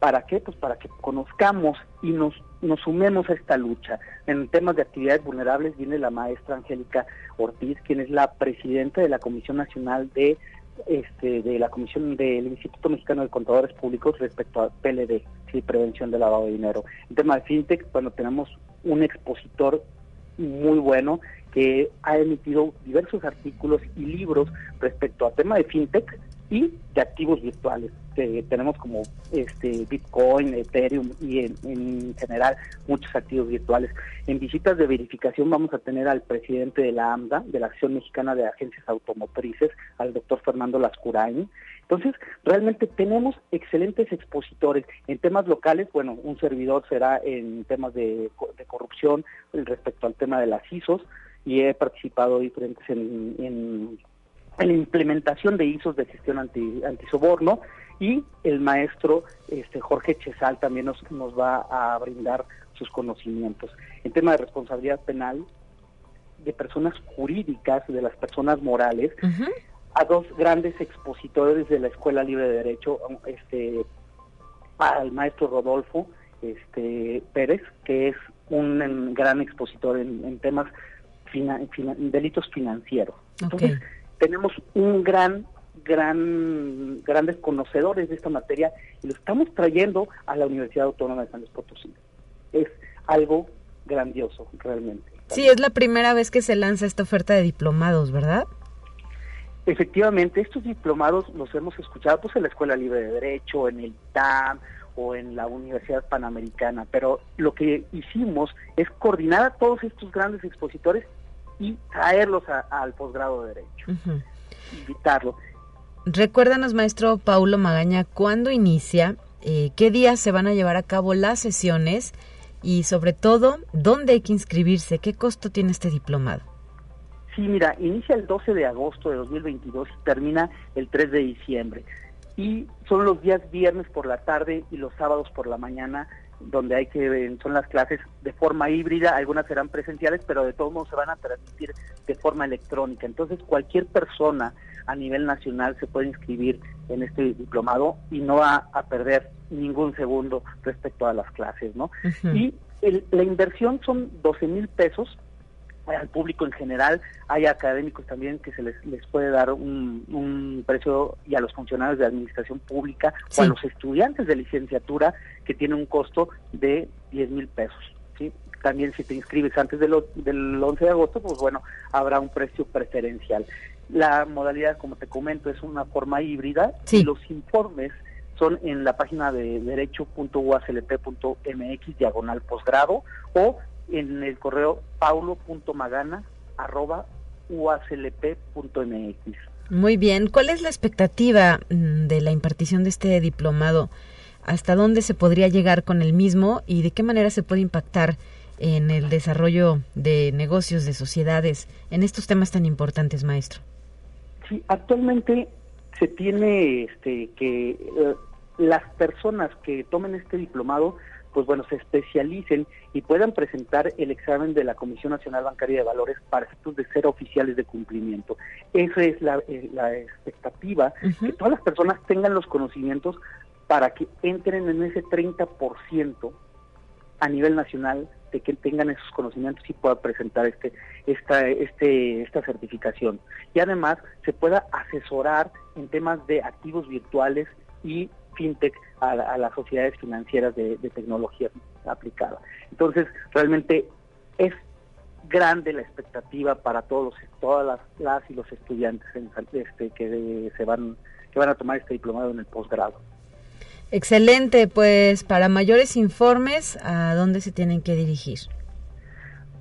¿Para qué? Pues para que conozcamos y nos, nos sumemos a esta lucha. En temas de actividades vulnerables viene la maestra Angélica Ortiz, quien es la presidenta de la Comisión Nacional de este, de la Comisión del Instituto Mexicano de Contadores Públicos respecto a PLD, sí, prevención del lavado de dinero. En tema de fintech, bueno, tenemos un expositor muy bueno que ha emitido diversos artículos y libros respecto a tema de fintech y de activos virtuales tenemos como este Bitcoin, Ethereum y en, general muchos activos virtuales. En visitas de verificación vamos a tener al presidente de la AMDA, de la Acción Mexicana de Agencias Automotrices, al doctor Fernando Lascurain. Entonces, realmente tenemos excelentes expositores. En temas locales, bueno, un servidor será en temas de, corrupción respecto al tema de las ISOs y he participado diferentes en, en en la implementación de ISOs de gestión anti, antisoborno y el maestro este, Jorge Chesal también nos, nos va a brindar sus conocimientos. En tema de responsabilidad penal de personas jurídicas, de las personas morales, a dos grandes expositores de la Escuela Libre de Derecho, este, al maestro Rodolfo este, Pérez, que es un, gran expositor en, temas delitos financieros. Entonces, tenemos un gran gran grandes conocedores de esta materia y lo estamos trayendo a la Universidad Autónoma de San Luis Potosí. Es algo grandioso realmente. Sí, es la primera vez que se lanza esta oferta de diplomados, ¿verdad? Efectivamente, estos diplomados los hemos escuchado pues en la Escuela Libre de Derecho, en el TAM o en la Universidad Panamericana, pero lo que hicimos es coordinar a todos estos grandes expositores y traerlos al posgrado de Derecho, invitarlos. Recuérdanos, maestro Paulo Magaña, ¿cuándo inicia? Eh, ¿Qué días se van a llevar a cabo las sesiones? y sobre todo, ¿dónde hay que inscribirse? ¿Qué costo tiene este diplomado? Sí, mira, inicia el 12 de agosto de 2022 y termina el 3 de diciembre. Y son los días viernes por la tarde y los sábados por la mañana donde hay que son las clases de forma híbrida, algunas serán presenciales, pero de todos modos se van a transmitir de forma electrónica. Entonces, cualquier persona a nivel nacional se puede inscribir en este diplomado y no va a perder ningún segundo respecto a las clases, ¿no? Y la inversión son 12 mil pesos al público en general, hay académicos también que se les, les puede dar un, precio y a los funcionarios de administración pública o a los estudiantes de licenciatura que tiene un costo de 10 mil pesos. ¿sí? También si te inscribes antes del, del 11 de agosto, pues bueno, habrá un precio preferencial. La modalidad, como te comento, es una forma híbrida y los informes son en la página de derecho.uaclp.mx diagonal posgrado o en el correo paulo.magana.uaclp.mx. Muy bien. ¿Cuál es la expectativa mm, de la impartición de este diplomado? ¿Hasta dónde se podría llegar con el mismo y de qué manera se puede impactar en el desarrollo de negocios, de sociedades, en estos temas tan importantes, maestro? Sí, actualmente se tiene este, que eh, las personas que tomen este diplomado pues bueno, se especialicen y puedan presentar el examen de la Comisión Nacional Bancaria de Valores para de ser oficiales de cumplimiento. Esa es la, eh, expectativa, que todas las personas tengan los conocimientos para que entren en ese 30% a nivel nacional de que tengan esos conocimientos y puedan presentar este esta este esta certificación y además se pueda asesorar en temas de activos virtuales y fintech a, las sociedades financieras de, tecnología aplicada. Entonces, realmente es grande la expectativa para todos todas las, y los estudiantes este, que se van que van a tomar este diplomado en el posgrado. Excelente, pues para mayores informes, ¿a dónde se tienen que dirigir?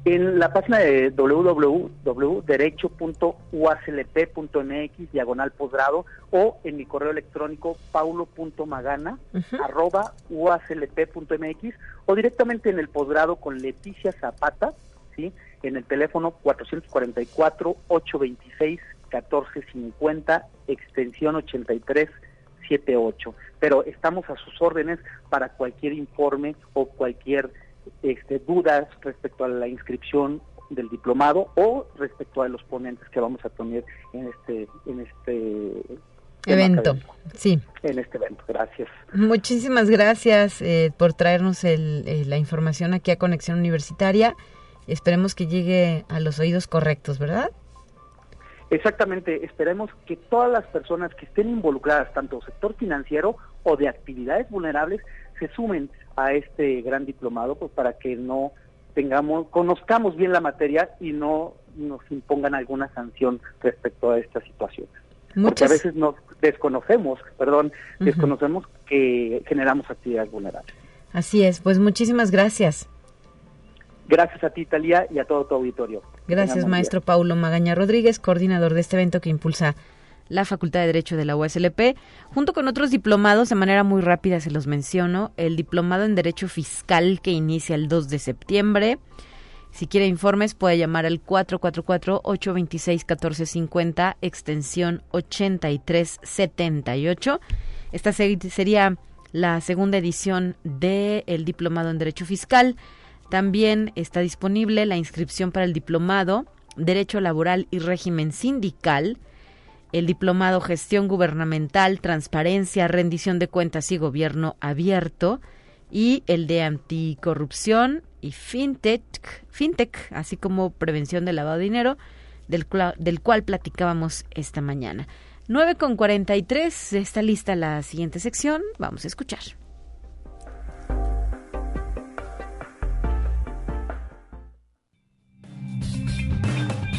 En la página de www.derecho.uaclp.mx diagonal posgrado o en mi correo electrónico paulo.magana arroba uaclp.mx o directamente en el posgrado con Leticia Zapata, ¿sí? en el teléfono 444-826-1450, extensión 8378. Pero estamos a sus órdenes para cualquier informe o cualquier este, dudas respecto a la inscripción del diplomado o respecto a los ponentes que vamos a tener en este en este evento. Sí. En este evento. Gracias. Muchísimas gracias eh, por traernos el, eh, la información aquí a Conexión Universitaria. Esperemos que llegue a los oídos correctos, ¿verdad? Exactamente. Esperemos que todas las personas que estén involucradas, tanto sector financiero o de actividades vulnerables, se sumen a este gran diplomado, pues para que no tengamos, conozcamos bien la materia y no nos impongan alguna sanción respecto a esta situación. Porque a veces nos desconocemos, perdón, desconocemos que generamos actividades vulnerables. Así es, pues muchísimas gracias. Gracias a ti, Talía, y a todo tu auditorio. Gracias, maestro Paulo Magaña Rodríguez, coordinador de este evento que impulsa la Facultad de Derecho de la USLP, junto con otros diplomados, de manera muy rápida se los menciono, el diplomado en Derecho Fiscal que inicia el 2 de septiembre. Si quiere informes puede llamar al 444-826-1450, extensión 8378. Esta sería la segunda edición del diplomado en Derecho Fiscal. También está disponible la inscripción para el diplomado Derecho Laboral y Régimen Sindical el diplomado Gestión Gubernamental, Transparencia, Rendición de Cuentas y Gobierno Abierto y el de Anticorrupción y FinTech, FinTech así como Prevención del Lavado de Dinero, del, del cual platicábamos esta mañana. 9 con 43, está lista la siguiente sección, vamos a escuchar.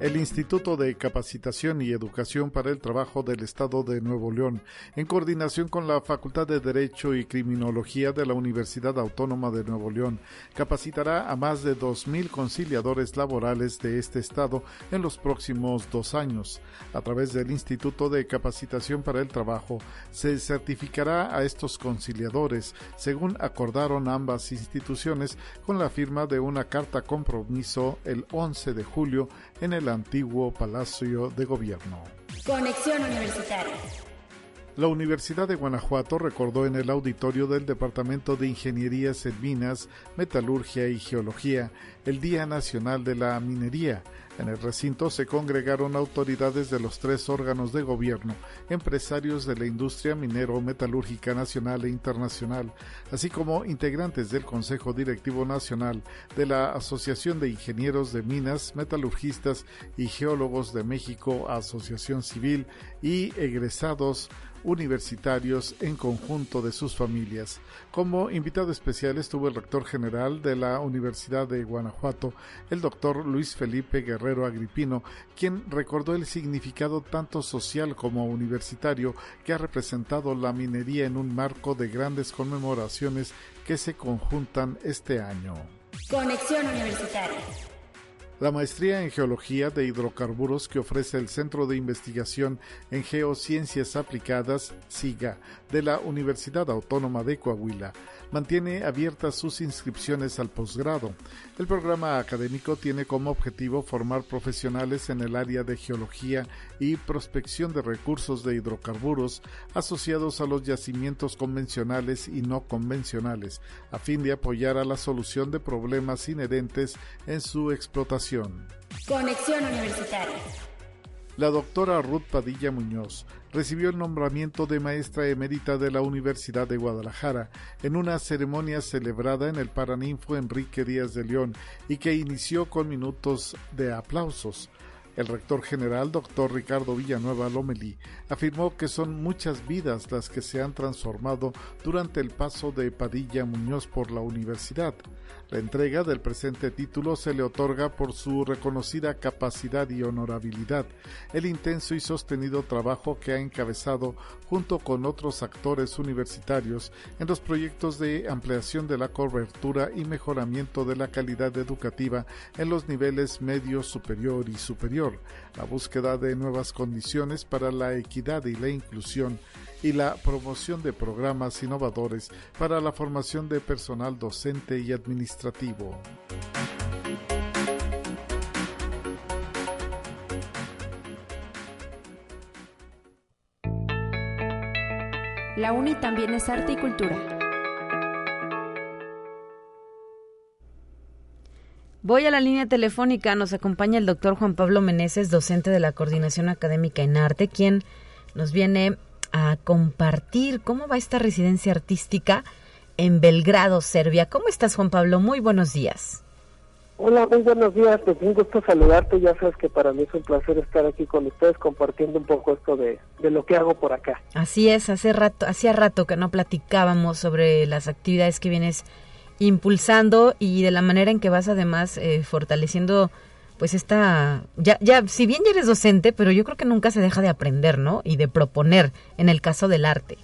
El Instituto de Capacitación y Educación para el Trabajo del Estado de Nuevo León, en coordinación con la Facultad de Derecho y Criminología de la Universidad Autónoma de Nuevo León, capacitará a más de 2.000 conciliadores laborales de este estado en los próximos dos años. A través del Instituto de Capacitación para el Trabajo, se certificará a estos conciliadores, según acordaron ambas instituciones con la firma de una carta compromiso el 11 de julio en el antiguo Palacio de Gobierno. Conexión Universitaria. La Universidad de Guanajuato recordó en el auditorio del Departamento de Ingenierías en Minas, Metalurgia y Geología el Día Nacional de la Minería. En el recinto se congregaron autoridades de los tres órganos de gobierno, empresarios de la industria minero-metalúrgica nacional e internacional, así como integrantes del Consejo Directivo Nacional de la Asociación de Ingenieros de Minas, Metalurgistas y Geólogos de México, Asociación Civil y egresados universitarios en conjunto de sus familias. Como invitado especial estuvo el rector general de la Universidad de Guanajuato, el doctor Luis Felipe Guerrero Agripino, quien recordó el significado tanto social como universitario que ha representado la minería en un marco de grandes conmemoraciones que se conjuntan este año. Conexión Universitaria. La maestría en Geología de Hidrocarburos que ofrece el Centro de Investigación en Geociencias Aplicadas, SIGA, de la Universidad Autónoma de Coahuila, mantiene abiertas sus inscripciones al posgrado. El programa académico tiene como objetivo formar profesionales en el área de geología y prospección de recursos de hidrocarburos asociados a los yacimientos convencionales y no convencionales, a fin de apoyar a la solución de problemas inherentes en su explotación. Conexión Universitaria. La doctora Ruth Padilla Muñoz recibió el nombramiento de maestra emérita de la Universidad de Guadalajara en una ceremonia celebrada en el Paraninfo Enrique Díaz de León y que inició con minutos de aplausos. El rector general, doctor Ricardo Villanueva Lomelí, afirmó que son muchas vidas las que se han transformado durante el paso de Padilla Muñoz por la universidad. La entrega del presente título se le otorga por su reconocida capacidad y honorabilidad, el intenso y sostenido trabajo que ha encabezado junto con otros actores universitarios en los proyectos de ampliación de la cobertura y mejoramiento de la calidad educativa en los niveles medio, superior y superior, la búsqueda de nuevas condiciones para la equidad y la inclusión, y la promoción de programas innovadores para la formación de personal docente y administrativo. La UNI también es arte y cultura. Voy a la línea telefónica, nos acompaña el doctor Juan Pablo Meneses, docente de la Coordinación Académica en Arte, quien nos viene a compartir cómo va esta residencia artística en Belgrado, Serbia. ¿Cómo estás, Juan Pablo? Muy buenos días. Hola, muy buenos días. Pues un gusto saludarte. Ya sabes que para mí es un placer estar aquí con ustedes compartiendo un poco esto de, de lo que hago por acá. Así es, hace rato, hacía rato que no platicábamos sobre las actividades que vienes impulsando y de la manera en que vas además eh, fortaleciendo pues esta, ya, ya, si bien ya eres docente, pero yo creo que nunca se deja de aprender, ¿no? Y de proponer en el caso del arte.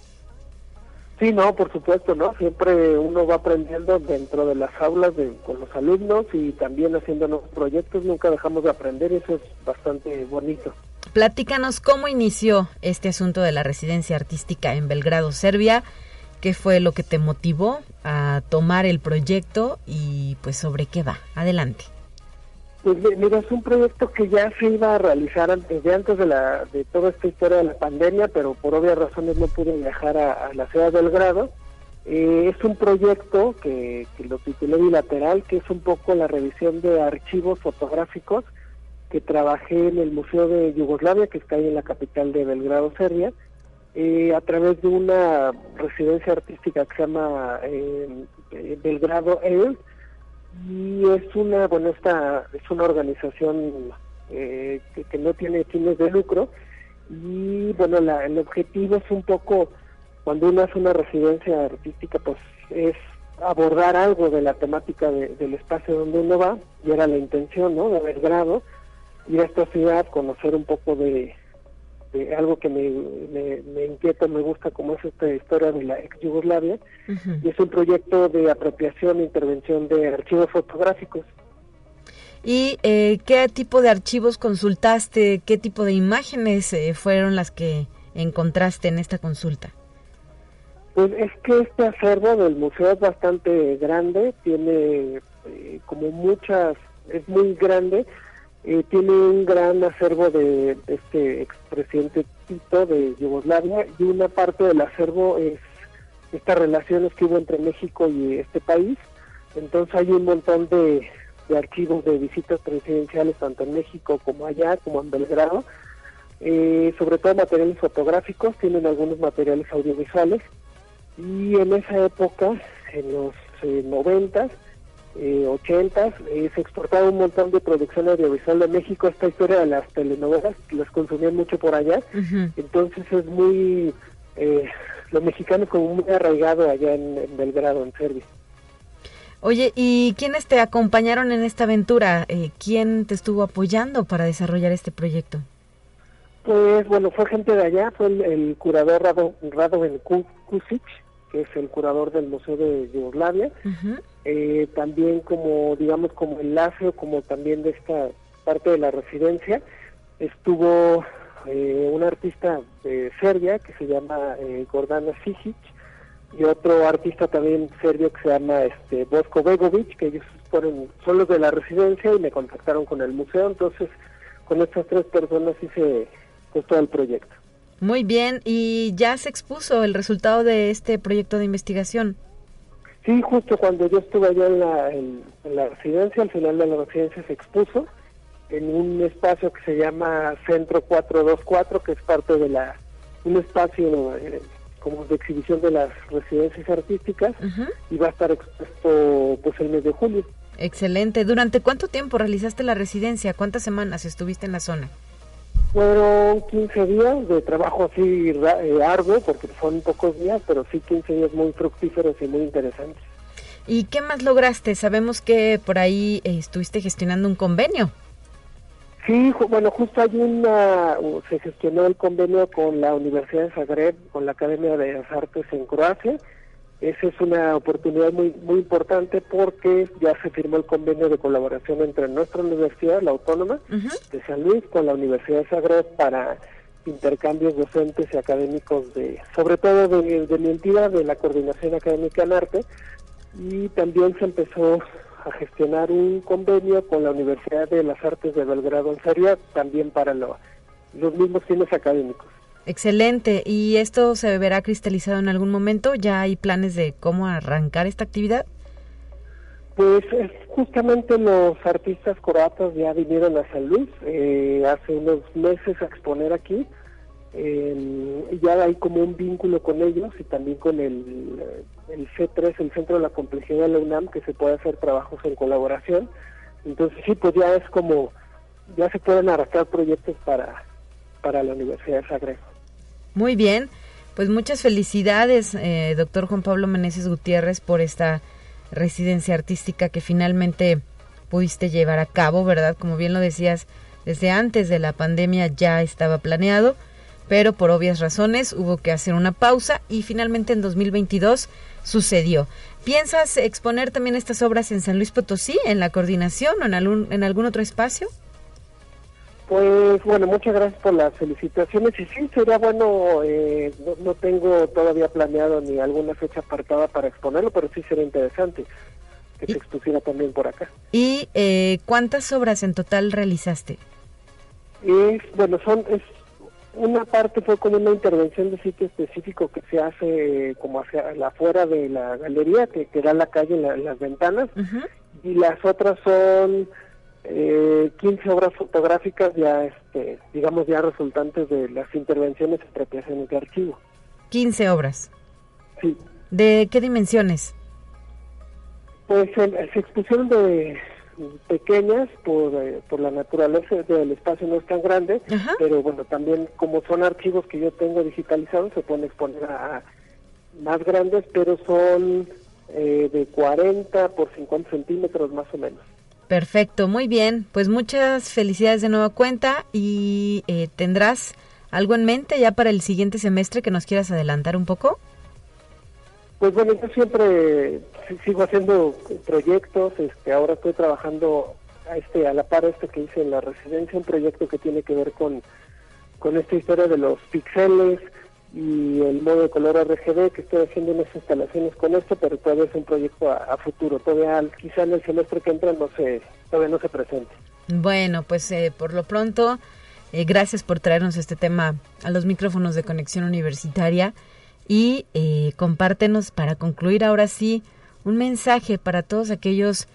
Sí, no, por supuesto, ¿no? Siempre uno va aprendiendo dentro de las aulas de, con los alumnos y también haciendo nuevos proyectos, nunca dejamos de aprender y eso es bastante bonito. Platícanos cómo inició este asunto de la residencia artística en Belgrado, Serbia, qué fue lo que te motivó a tomar el proyecto y pues sobre qué va. Adelante. Pues mira, es un proyecto que ya se iba a realizar antes de antes de, la, de toda esta historia de la pandemia, pero por obvias razones no pude viajar a, la ciudad de Belgrado. Eh, es un proyecto que, lo titulé bilateral, que es un poco la revisión de archivos fotográficos que trabajé en el Museo de Yugoslavia, que está ahí en la capital de Belgrado, Serbia, eh, a través de una residencia artística que se llama eh, Belgrado Air, y es una bueno esta es una organización eh, que, no tiene fines de lucro y bueno la, el objetivo es un poco cuando uno hace una residencia artística pues es abordar algo de la temática del espacio donde uno va y era la intención no de Belgrado ir a esta ciudad, conocer un poco de, algo que me, me, inquieta, me gusta, como es esta historia de la ex Yugoslavia, y es un proyecto de apropiación e intervención de archivos fotográficos. ¿Y eh, qué tipo de archivos consultaste? ¿Qué tipo de imágenes eh, fueron las que encontraste en esta consulta? Pues es que este acervo del museo es bastante grande, tiene eh, como muchas, es muy grande, eh, tiene un gran acervo de, este expresidente Tito de Yugoslavia y una parte del acervo es estas relaciones que hubo entre México y este país. Entonces hay un montón de, archivos de visitas presidenciales tanto en México como allá, como en Belgrado. Eh, sobre todo materiales fotográficos, tienen algunos materiales audiovisuales y en esa época, en los eh, noventas, ochentas, eh, se exportaba un montón de producción audiovisual de México. Esta historia de las telenovelas, las consumían mucho por allá. Entonces es muy, eh, los mexicanos como muy arraigado allá en, Belgrado, en Serbia. Oye, ¿y quiénes te acompañaron en esta aventura? Eh, ¿Quién te estuvo apoyando para desarrollar este proyecto? Pues bueno, fue gente de allá, fue el, curador Rado, Radovan Kusic, que es el curador del Museo de Yugoslavia, eh, también como, digamos, como enlace o como también de esta parte de la residencia, estuvo eh, un artista de Serbia que se llama eh, Gordana Sijic y otro artista también serbio que se llama este Bosko Begovic, que ellos fueron, son los de la residencia y me contactaron con el museo, entonces con estas tres personas hice pues, todo el proyecto. Muy bien, y ya se expuso el resultado de este proyecto de investigación. Sí, justo cuando yo estuve allá en la, en, la residencia, al final de la residencia se expuso en un espacio que se llama Centro 424, que es parte de la un espacio eh, como de exhibición de las residencias artísticas y va a estar expuesto pues el mes de julio. Excelente. ¿Durante cuánto tiempo realizaste la residencia? ¿Cuántas semanas estuviste en la zona? Fueron 15 días de trabajo así eh, arduo, porque son pocos días, pero sí 15 días muy fructíferos y muy interesantes. ¿Y qué más lograste? Sabemos que por ahí eh, estuviste gestionando un convenio. Sí, bueno, justo hay una, se gestionó el convenio con la Universidad de Zagreb, con la Academia de las Artes en Croacia, esa es una oportunidad muy muy importante porque ya se firmó el convenio de colaboración entre nuestra universidad, la Autónoma de San Luis, con la Universidad de Zagreb para intercambios docentes y académicos de, sobre todo de, mi entidad, de la Coordinación Académica en Arte, y también se empezó a gestionar un convenio con la Universidad de las Artes de Belgrado en Serbia, también para los mismos fines académicos. Excelente. ¿Y esto se verá cristalizado en algún momento? ¿Ya hay planes de cómo arrancar esta actividad? Pues justamente los artistas croatas ya vinieron a San Luis eh, hace unos meses a exponer aquí. ya hay como un vínculo con ellos y también con el, el C3, el Centro de la Complejidad de la UNAM, que se puede hacer trabajos en colaboración. Entonces sí, pues ya es como, ya se pueden arrastrar proyectos para, para la Universidad de Zagreb. Muy bien, pues muchas felicidades, eh, doctor Juan Pablo Meneses Gutiérrez, por esta residencia artística que finalmente pudiste llevar a cabo, ¿verdad? Como bien lo decías, desde antes de la pandemia ya estaba planeado, pero por obvias razones hubo que hacer una pausa y finalmente en 2022 sucedió. ¿Piensas exponer también estas obras en San Luis Potosí, en la coordinación o en algún, en algún otro espacio? Pues bueno, muchas gracias por las felicitaciones y sí, sería bueno, eh, no, tengo todavía planeado ni alguna fecha apartada para exponerlo, pero sí sería interesante que se expusiera también por acá. ¿Y eh, cuántas obras en total realizaste? Es, bueno, son, es una parte fue como una intervención de sitio específico que se hace como hacia afuera de la galería, que, que da la calle las ventanas, y las otras son eh, 15 obras fotográficas ya, este, digamos, ya resultantes de las intervenciones y apropiaciones de archivo. 15 obras. Sí. ¿De qué dimensiones? Pues se expusieron de pequeñas por, eh, por la naturaleza del espacio no es tan grande, pero bueno, también como son archivos que yo tengo digitalizados, se pueden exponer a, más grandes, pero son eh, de 40 por 50 centímetros más o menos. Perfecto, muy bien. Pues muchas felicidades de nueva cuenta y eh, tendrás algo en mente ya para el siguiente semestre que nos quieras adelantar un poco. Pues bueno, yo siempre sigo haciendo proyectos, este, ahora estoy trabajando a, este, a la par este que hice en la residencia, un proyecto que tiene que ver con, con esta historia de los pixeles y el modo de color RGB, que estoy haciendo unas instalaciones con esto, pero todavía es un proyecto a, futuro, todavía quizá en el semestre que entra no se, todavía no se presente. Bueno, pues eh, por lo pronto, eh, gracias por traernos este tema a los micrófonos de conexión universitaria y eh, compártenos para concluir ahora sí un mensaje para todos aquellos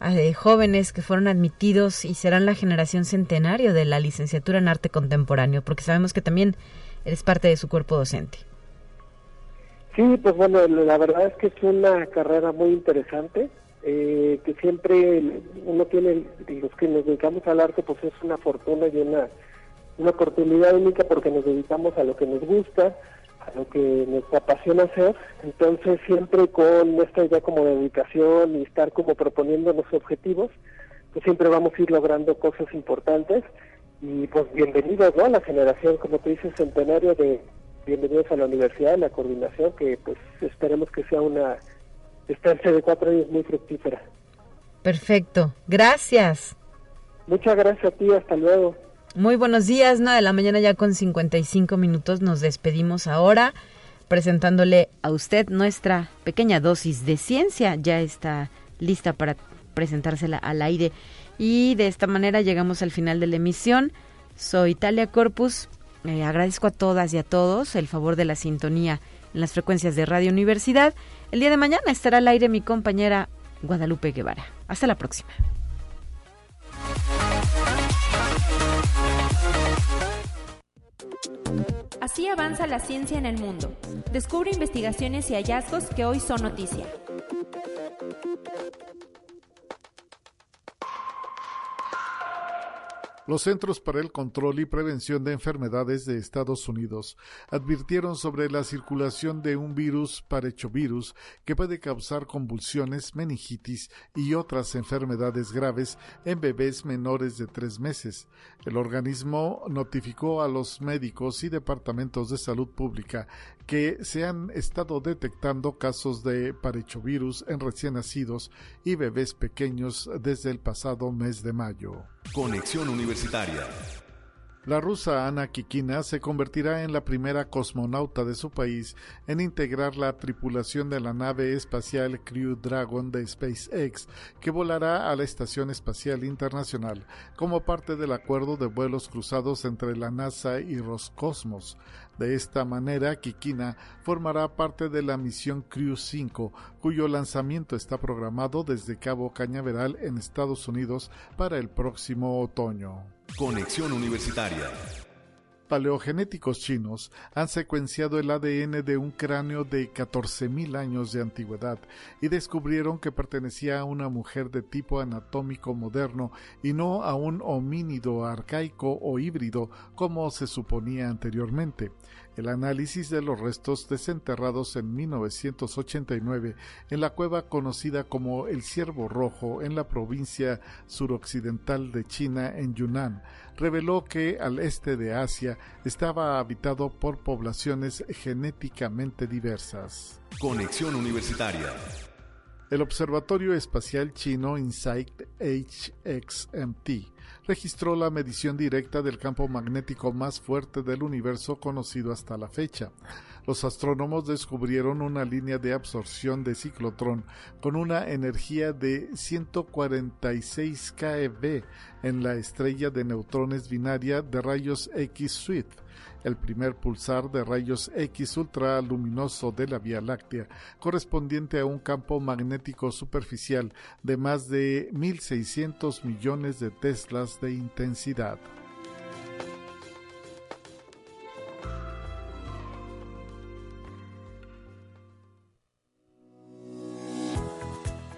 eh, jóvenes que fueron admitidos y serán la generación centenario de la licenciatura en arte contemporáneo, porque sabemos que también eres parte de su cuerpo docente. Sí, pues bueno, la verdad es que es una carrera muy interesante, eh, que siempre uno tiene, los que nos dedicamos al arte, pues es una fortuna y una, una oportunidad única porque nos dedicamos a lo que nos gusta, a lo que nos apasiona hacer, entonces siempre con esta idea como de dedicación y estar como proponiéndonos objetivos, pues siempre vamos a ir logrando cosas importantes y pues bienvenidos ¿no? a la generación, como tú dices, centenario de bienvenidos a la universidad, la coordinación, que pues esperemos que sea una estancia de cuatro años muy fructífera. Perfecto, gracias. Muchas gracias a ti, hasta luego. Muy buenos días, nada de la mañana ya con 55 minutos nos despedimos ahora presentándole a usted nuestra pequeña dosis de ciencia. Ya está lista para presentársela al aire. Y de esta manera llegamos al final de la emisión. Soy Italia Corpus. Eh, agradezco a todas y a todos el favor de la sintonía en las frecuencias de Radio Universidad. El día de mañana estará al aire mi compañera Guadalupe Guevara. Hasta la próxima. Así avanza la ciencia en el mundo. Descubre investigaciones y hallazgos que hoy son noticia. Los Centros para el Control y Prevención de Enfermedades de Estados Unidos advirtieron sobre la circulación de un virus parechovirus que puede causar convulsiones, meningitis y otras enfermedades graves en bebés menores de tres meses. El organismo notificó a los médicos y departamentos de salud pública que se han estado detectando casos de parechovirus en recién nacidos y bebés pequeños desde el pasado mes de mayo. Conexión Universitaria. La rusa Ana Kikina se convertirá en la primera cosmonauta de su país en integrar la tripulación de la nave espacial Crew Dragon de SpaceX, que volará a la Estación Espacial Internacional como parte del acuerdo de vuelos cruzados entre la NASA y Roscosmos. De esta manera, Kikina formará parte de la misión Crew 5, cuyo lanzamiento está programado desde Cabo Cañaveral en Estados Unidos para el próximo otoño. Conexión Universitaria paleogenéticos chinos han secuenciado el ADN de un cráneo de 14.000 años de antigüedad y descubrieron que pertenecía a una mujer de tipo anatómico moderno y no a un homínido arcaico o híbrido como se suponía anteriormente. El análisis de los restos desenterrados en 1989 en la cueva conocida como el Ciervo Rojo en la provincia suroccidental de China en Yunnan reveló que al este de Asia estaba habitado por poblaciones genéticamente diversas. Conexión Universitaria. El Observatorio Espacial Chino InSight HXMT registró la medición directa del campo magnético más fuerte del universo conocido hasta la fecha. Los astrónomos descubrieron una línea de absorción de ciclotrón con una energía de 146 keV en la estrella de neutrones binaria de rayos X Swift el primer pulsar de rayos X ultraluminoso de la Vía Láctea, correspondiente a un campo magnético superficial de más de 1.600 millones de teslas de intensidad.